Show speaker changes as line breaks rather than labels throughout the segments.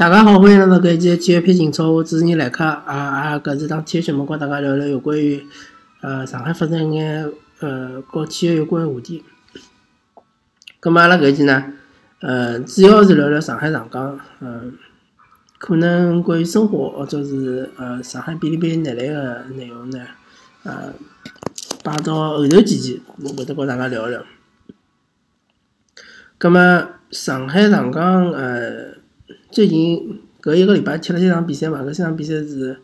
大家好，欢迎来到搿一期体育篇情操，我主持人来客啊啊！搿是当体育节目，跟大家聊聊有关于呃上海发生一眼呃和体育有关个话题。葛末阿拉搿一期呢，呃，主要是聊聊上海上港，嗯，可能关于生活或者是呃上海便利店拿来个内容呢，呃，摆到后头几期，我会得跟大家聊聊。葛末上海上港呃，最近搿一个礼拜踢了三场比赛嘛，搿三场比赛是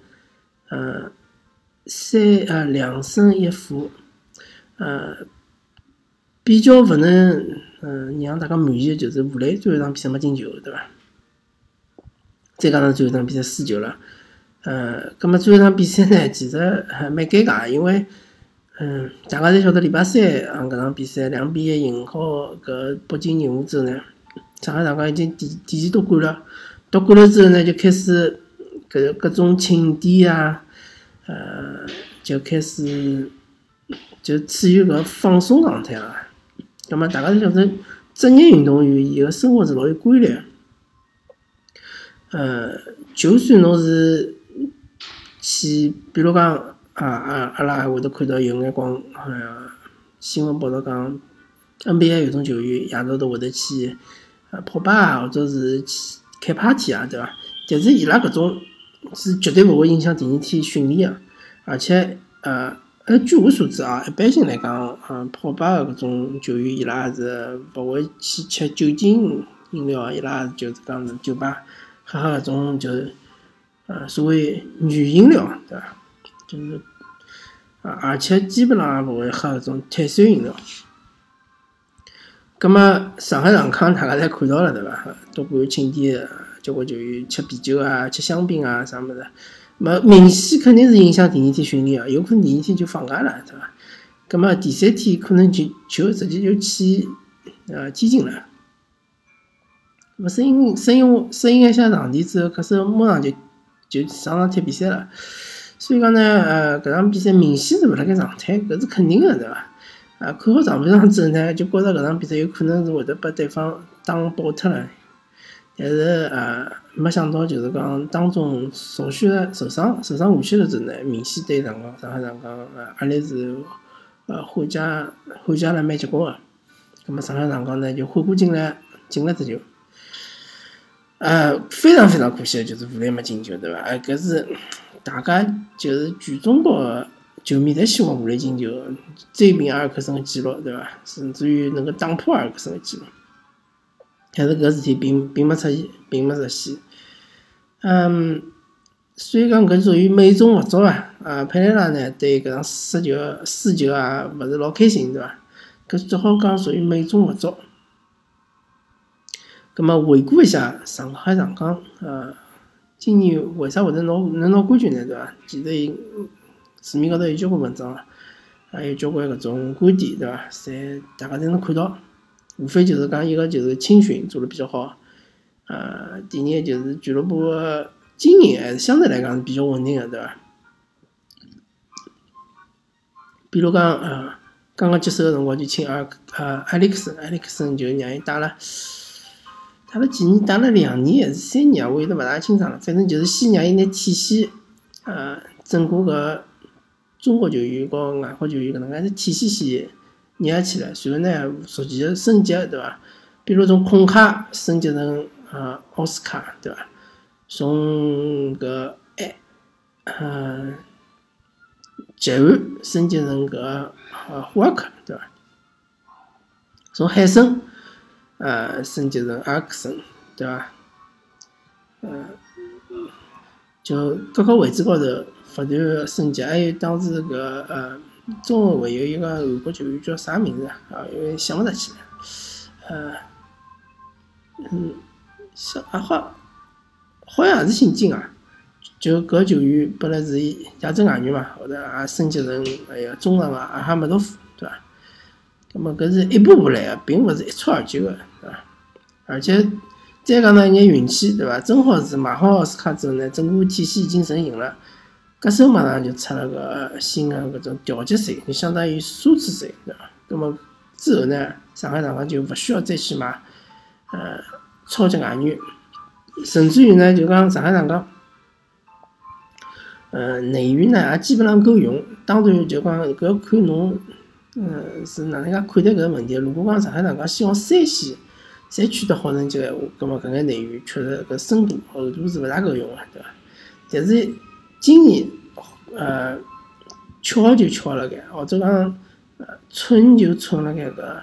呃三呃两胜一负，呃比较勿能嗯让大家满意的就是武磊最后一场比赛没进球，对伐？再加上最后一场比赛输球了，呃，葛末最后一场比赛呢，其实还蛮尴尬，因为。嗯，大家侪晓得，礼拜三啊，搿场比赛两比一赢好搿北京人和之后呢，上海上港已经提提前夺冠了。夺冠了之后呢，就开始搿各种庆典啊，呃，就开始就处于搿放松状态了。葛末大家侪晓得，职业运动员伊个生活是老有规律。呃，就算侬是去，比如讲。啊啊！阿拉还会得看到有眼光，呃，新闻报道讲，NBA 有种球员夜到都会得去呃泡吧啊，或者是去开 party 啊，对伐？但是伊拉搿种是绝对勿会影响第二天训练个，而且呃，呃，据我所知啊，一般性来讲，嗯，泡吧个搿种球员伊拉是勿会去吃酒精饮料，伊拉就是讲是酒吧喝喝搿种就是呃所谓女饮料，对伐？就是，啊，而且基本上也勿会喝搿种碳酸饮料。葛末上海上港大家侪看到了对伐？夺冠庆典，交关球员吃啤酒啊，吃香槟啊，啥物事？没明显肯定是影响第二天训练啊，有可能第二天就放假了，对伐？葛末第三天可能就就直接就去呃天津了。勿适应适应适应一下场地之后，可是马上就就上场踢比赛了。所以讲呢，呃，搿场比赛明显是勿辣盖状态，搿是肯定个，对伐？啊，看好上半场之后呢，就觉着搿场比赛有可能是会得把对方打爆脱了。但是啊，没想到就是讲当中少许受伤，受伤下去了之后呢，明显对上港上海上港呃压力是呃缓解缓解了蛮结棍个。葛末上海上港呢就缓过劲来进了只球。呃，非常非常可惜的就是武磊没进球，对伐？哎，搿是。大家就是全中国球迷侪希望武磊进球，追平阿尔克森的记录，对伐？甚至于能够打破阿尔克森的记录，但是搿事体并并没出现，并没实现。嗯，所以讲搿属于美中不足啊！啊，佩雷拉呢对搿场失球输球啊，勿是老开心，对伐？搿只好讲属于美中不足。葛末回顾一下上海上港，呃。今年为啥会得拿能拿冠军呢？对伐？其实，市面高头有交关文章，还有交关搿种观点，对伐？侪大家侪能看到。无非就是讲一个就是青训做得比较好，呃，第二个就是俱乐部经营还是相对来讲是比较稳定个，对伐？比如讲，呃，刚刚接手个辰光就请阿呃埃里克森，埃里克森就让伊带了。打了几年，打了两年还是三年啊？我有点勿大清爽了。反正就是先让伊拿体系，呃，整个个中国球员和外国球员个能介是体系先捏起来，随后呢逐渐升级，对伐？比如从孔卡升级成啊奥斯卡，对伐？从搿哎，呃，杰安升级成搿呃霍克，对伐？从海参。呃，升级成阿克森，对伐？呃，就各个位置高头不断升级，还有当时个呃，中后卫有一个韩国球员叫啥名字啊？啊，有点想勿得起来。呃，嗯，是啊，好，好像也是姓金啊。就搿球员本来是亚洲外援嘛，后头也升级成哎呀中场个阿哈梅多夫，对伐？那么搿是一步步来个，并勿是一蹴而就个，对伐？而且再讲呢，一眼运气，对伐？正好是买好奥斯卡之后呢，整个体系已经成型了，搿手马上就出了个新的搿种调节税，就相当于奢侈税，对伐？那么之后呢，上海上港就勿需要再去买呃超级外援，甚至于呢，就讲上海上港，呃，内援呢？也基本上够用。当然，就讲搿要看侬，嗯，是哪能介看待搿个问题。如果讲上海上港希望三线侪取得好成绩个话，葛末搿眼内援确实搿深度厚度是勿大够用个，对伐？但是今年，呃，巧就巧辣盖，或者讲，呃，蠢就蠢辣盖搿，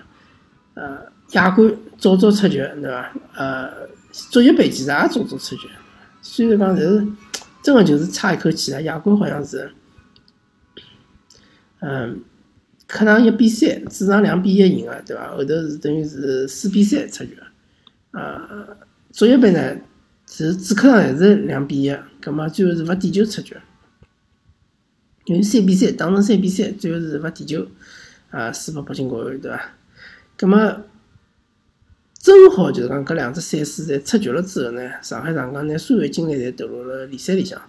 呃，亚冠早早出局，对伐？呃，足协杯其实也早早出局，虽然讲，但是真个就是差一口气啊！亚冠好像是，嗯，客场一比三，主场两比一赢个，对伐？后头是等于是四比三出局，呃，足协杯呢？是主客场还是两比一，葛末最后是罚点球出局，因为三比三打成三比三，最后是罚点球，啊，输拨北京国安，对伐？葛末正好就是讲搿两只赛事侪出局了之后呢，上海上港拿所有精力侪投入了联赛里向。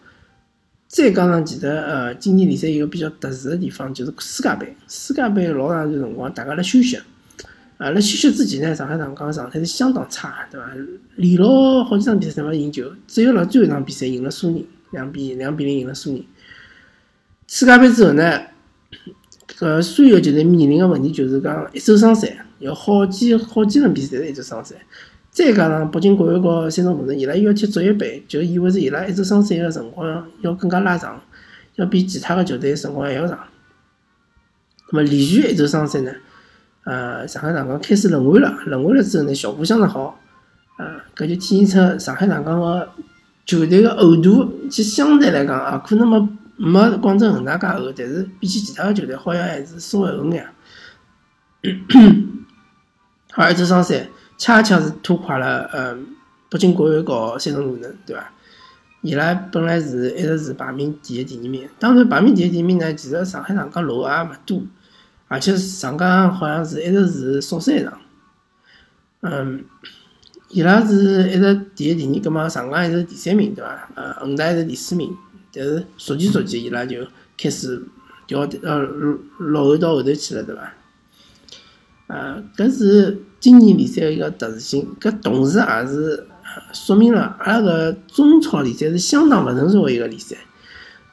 再加上其实呃，今年联赛一个比较特殊个地方就是世界杯，世界杯老长一段辰光大家辣休息。啊，辣休息之前呢，上海上港状态是相当差，对伐？连牢好几场比赛侪没赢球，只有辣最后一场比赛赢了苏宁，两比两比零赢了苏宁。世界杯之后呢，搿所有就是面临个问题就是讲一周双赛，有好几好几轮比赛是一周双赛，再加上北京国安和山东鲁能伊拉又要踢足协杯，就意味着伊拉一周双赛个辰光要更加拉长，要比其他个球队辰光还要长。那么连续一周双赛呢？呃，上海上港开始轮换了，轮换了之后呢，效果相当好。呃，搿就体现出上海上港个球队个厚度，其实相对来讲啊，可能没没广州恒大介厚，但是比起其他个球队，好像还是稍微厚眼。而这双赛恰恰是拖垮了呃北京国安和山东鲁能，对伐？伊拉本来是一直是排名第一、第二名，当然排名第一、第二名呢，其实上海上港落也勿多。而且上港好像是一直是少赛场，嗯，伊拉是一直第一、第二，葛末上港还是第三名，对伐？呃，恒大还是第四名，但是逐渐逐渐伊拉就开始掉呃落后到后头去了，对伐？呃，搿是今年联赛一个特殊性，搿同时也是说明了阿拉个中超联赛是相当勿成熟个一个联赛，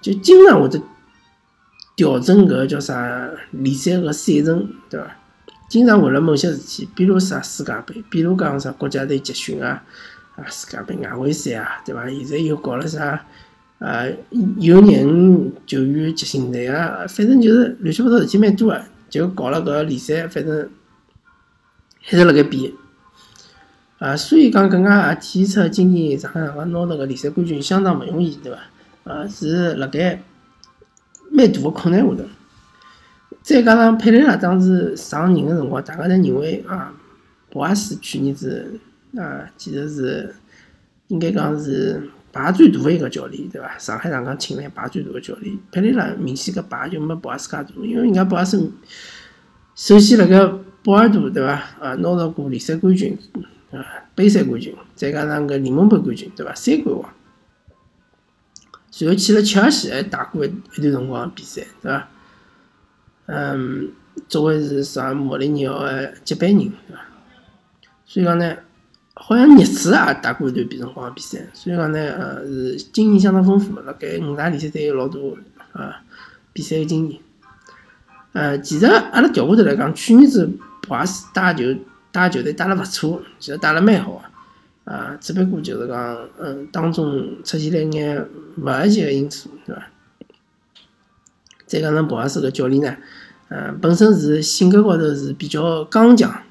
就经常会得。调整搿叫啥联赛个赛程，对伐？经常为了某些事体，比如啥世界杯，比如讲啥国家队集训啊，啊世界杯外围赛啊，对伐？现在又搞了啥啊有人球员集训队啊，反正就是乱七八糟事体蛮多个，就搞了搿联赛，反正还是辣盖变啊。所以讲，更加也体现出今年上海上港拿到个联赛冠军相当勿容易，对伐？啊，是辣盖。蛮大个困难下头，再加上佩雷拉当时上任个辰光，大家侪认为啊，博阿斯去年子啊，其实是应该讲是排最大个一个教练，对伐？上海上港请来排最大个教练，佩雷拉明显搿排就没博阿斯介大，因为人家博阿斯首先辣盖波尔图，对伐？啊，拿到过联赛冠军啊，杯赛冠军，再加上个联盟杯冠军，对伐？三冠王。随后去了切尔西，还打过一段辰光比赛，对伐？嗯，作为是啥莫里尼奥个接班人，对伐？所以讲呢，好像热刺也打过一段比辰光比赛，所以讲呢，呃，是经验相当丰富，辣盖五大联赛都有老多啊比赛个经验。呃，其实阿拉调过头来讲，去年子博阿斯带球带球队带了勿错，其实带了蛮好个。啊，只不过就是讲，嗯，当中出现了一眼勿合适个因素，对伐？再加上博阿斯个教练呢，嗯，本身是性格高头是比较刚强，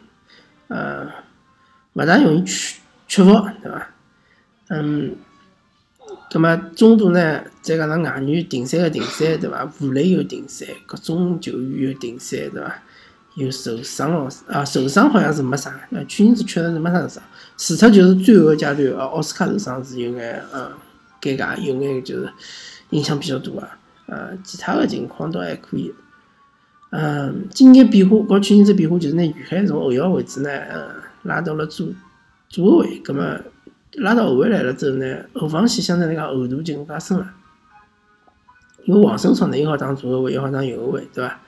呃，勿大容易屈屈服，对伐？嗯，葛末中途呢，再加上外援停赛个停赛，对伐？武磊又停赛，各种球员又停赛，对伐？又受伤了，啊，受伤好像是没啥，呃，去年子确实是没啥受伤。除脱就是最后阶段，呃，奥斯卡受伤是有眼，呃，尴尬，有眼就是影响比较大啊。呃，其他的情况倒还可以。嗯，今年变化，和去年子变化就是拿于海从后腰位置呢，呃，拉到了左左后卫，葛么拉到后卫来了之后呢，后防线相对来讲厚度就更加深了。因为王胜超呢，一好当左后卫，一好当右后卫，对伐？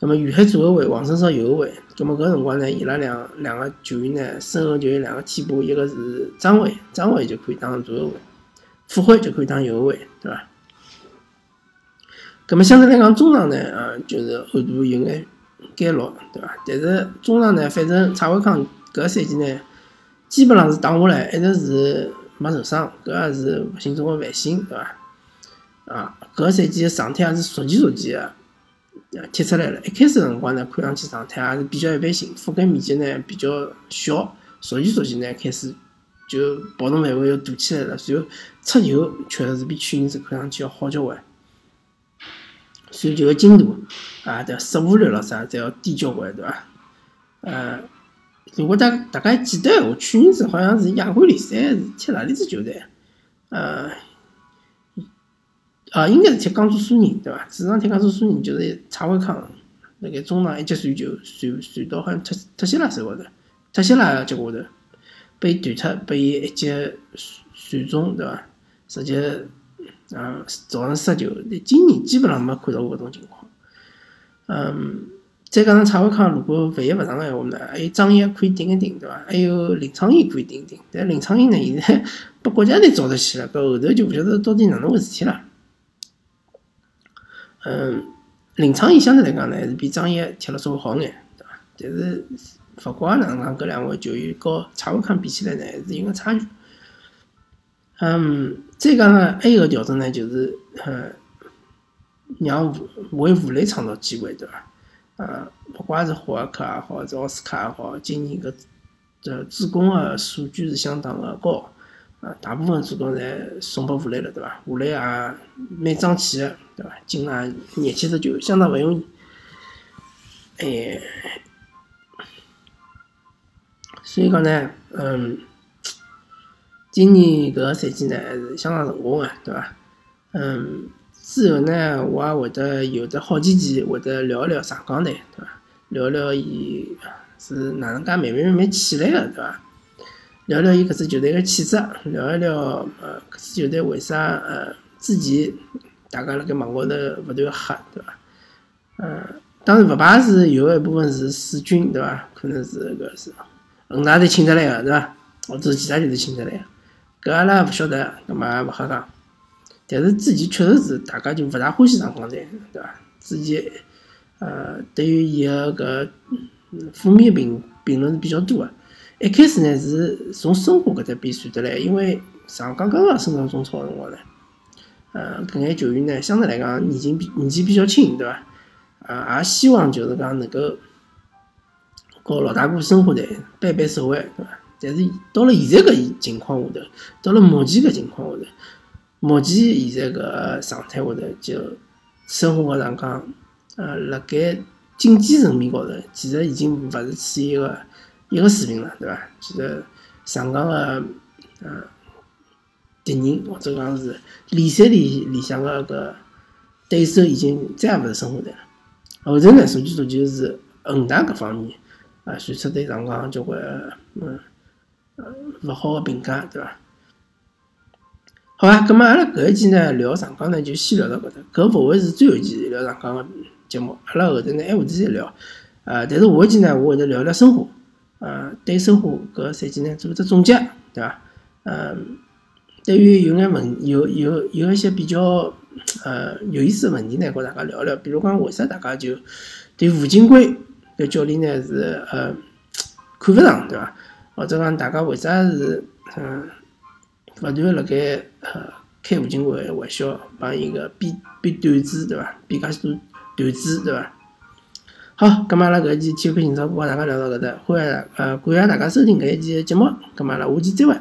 葛末于海左后卫，王胜超右后卫。葛末搿个辰光呢，伊拉两两个球员呢，身后就有两个替补，一个是张伟，张伟就可以当左后卫，傅辉就可以当右后卫，对伐？葛末相对来讲，中场呢，啊，就是后途有眼减弱，对伐？但是中场呢，反正蔡伟康搿赛季呢，基本上是打下来，一直是没受伤，搿也是勿幸中个万幸，对伐？啊，搿赛季状态也是逐渐逐渐个。踢出来了，一开始辰光呢，看上去状态还是比较一般性，覆盖面积呢比较小，逐渐逐渐呢开始就跑动范围又大起来了，然后出球确实是比去年子看上去要好交关，传球个精度啊，对失误率了啥，侪要低交关，对伐？呃，如果大大家记得我，去年子好像是亚冠联赛是踢哪里支球队？呃。啊，应该是踢江苏苏宁，对伐？主场踢江苏苏宁，就是蔡伟康辣盖中场一记传球，传传到好像特特西拉手高头，特西拉脚下头，被断脱，被伊一记传中，对伐？直接啊造成失球。今年基本上没看到过搿种情况。嗯，再加上蔡伟康如果万一勿上个闲话呢，还有张掖可以顶一顶，对伐？还有林昌英可以顶一顶。但林昌英呢，现在 被国家队招得去了，搿后头就勿晓得到底哪能回事体了。嗯，林昌义相对来讲呢，还是比张掖踢了稍微好眼，对伐？但是勿管哪能讲，搿两位球员和蔡伟康比起来呢，还是有个差距。嗯，再讲呢，还有一个调整呢，就是嗯，让为吴磊创造机会，对伐？呃，不管是霍尔克也好，是奥斯卡也好，今年搿这助攻个数据是相当个高。啊，大部分主动侪送拨吴磊了，对伐？吴磊也蛮争气个，对伐？进了廿七十球，相当勿容易。哎，所以讲呢，嗯，今年搿个赛季呢还是相当成功个，对伐？嗯，之后呢，我也会得有的好几期会得聊一聊上港队，对伐？聊聊伊是哪能介慢慢慢慢起来个，对伐？聊聊伊搿支球队个气质，聊一聊呃搿支球队为啥呃之前大家辣盖网高头勿断黑，对伐？呃，当然勿排除有一部分是水军，对伐？可能是搿是恒大队请得来个，对伐？或者是其他球队请得来个，搿阿拉勿晓得，搿么也勿好讲。但是之前确实是大家就勿大欢喜上港队，对伐？之前呃对于伊个搿负面评评论是比较多个。一开始呢是从申花搿搭边传得来，因为上港刚刚升上中超辰光呢，呃，搿眼球员呢相对来讲年纪比年纪比较轻，对伐？啊，也希望就是讲能够和老大哥申花队掰掰手腕，对伐？但是到了现在搿情况下头，到了目前搿情况下头，目前现在搿状态下头，就申花个上讲，呃，辣盖竞技层面高头，其实已经勿是处于一个。一个水平了，对伐？其实上港个呃敌人或者讲是联赛里里向个搿对手已经再也勿是申花队了。后头呢，数据数据是恒大搿方面啊，传出对上港交关嗯呃勿好个评价，对伐？好啊，葛末阿拉搿一期呢聊上港呢就先聊到搿搭，搿勿会是最后一期聊上港个节目，阿拉后头呢还会再聊，呃，但是下一期呢我会得聊聊申花。呃，对申花搿个赛季呢做只总结，对伐？嗯，对于有眼问有有有一些比较呃有意思个问题呢，和大家聊聊。比如讲，为啥大家就对吴金贵搿教练呢是呃看勿上，对伐？或者讲大家为啥是嗯勿断辣盖呃开吴金贵玩笑，帮伊个编编段子，对伐？编介许多段子，对伐？好，咁阿拉搿一期体育频道和大家聊到搿搭，欢迎呃感谢大家收听搿一期节目，咁阿拉下期再会。